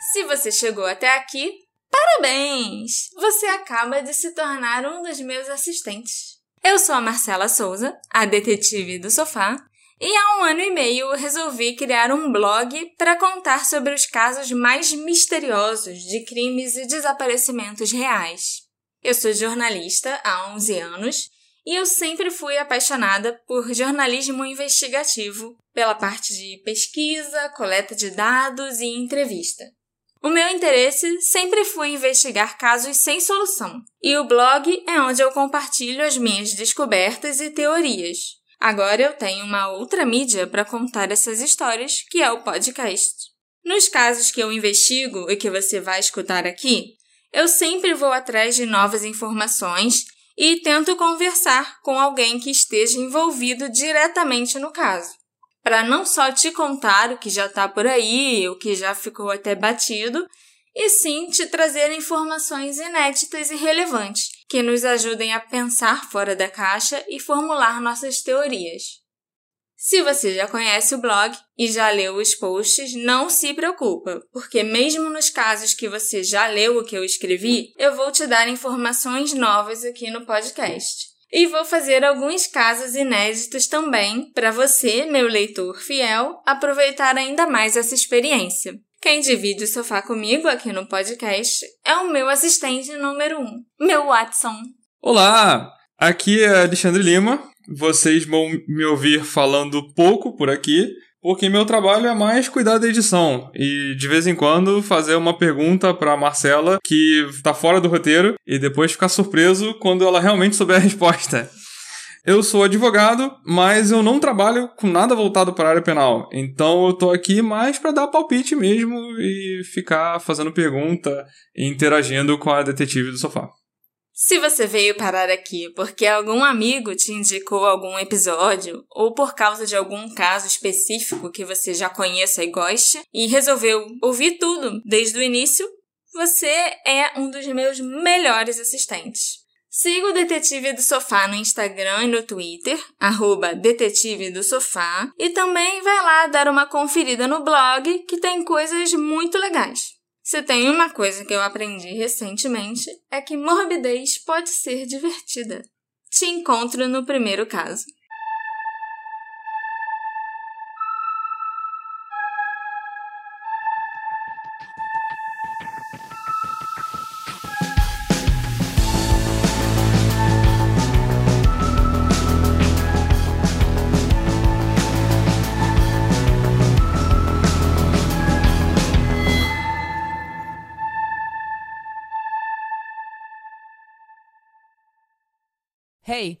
Se você chegou até aqui, parabéns! Você acaba de se tornar um dos meus assistentes. Eu sou a Marcela Souza, a detetive do sofá, e há um ano e meio resolvi criar um blog para contar sobre os casos mais misteriosos de crimes e desaparecimentos reais. Eu sou jornalista há 11 anos e eu sempre fui apaixonada por jornalismo investigativo, pela parte de pesquisa, coleta de dados e entrevista. O meu interesse sempre foi investigar casos sem solução, e o blog é onde eu compartilho as minhas descobertas e teorias. Agora eu tenho uma outra mídia para contar essas histórias, que é o podcast. Nos casos que eu investigo e que você vai escutar aqui, eu sempre vou atrás de novas informações e tento conversar com alguém que esteja envolvido diretamente no caso, para não só te contar o que já está por aí, o que já ficou até batido, e sim te trazer informações inéditas e relevantes que nos ajudem a pensar fora da caixa e formular nossas teorias. Se você já conhece o blog e já leu os posts, não se preocupa, porque mesmo nos casos que você já leu o que eu escrevi, eu vou te dar informações novas aqui no podcast. E vou fazer alguns casos inéditos também para você, meu leitor fiel, aproveitar ainda mais essa experiência. Quem divide o sofá comigo aqui no podcast é o meu assistente número um, meu Watson. Olá, aqui é Alexandre Lima, vocês vão me ouvir falando pouco por aqui, porque meu trabalho é mais cuidar da edição e de vez em quando fazer uma pergunta para Marcela que tá fora do roteiro e depois ficar surpreso quando ela realmente souber a resposta. Eu sou advogado, mas eu não trabalho com nada voltado para a área penal. Então eu tô aqui mais para dar palpite mesmo e ficar fazendo pergunta e interagindo com a detetive do sofá. Se você veio parar aqui porque algum amigo te indicou algum episódio ou por causa de algum caso específico que você já conheça e goste e resolveu ouvir tudo desde o início, você é um dos meus melhores assistentes. Siga o Detetive do Sofá no Instagram e no Twitter, arroba Detetive do Sofá, e também vai lá dar uma conferida no blog que tem coisas muito legais. Se tem uma coisa que eu aprendi recentemente é que morbidez pode ser divertida. Te encontro no primeiro caso. Hey,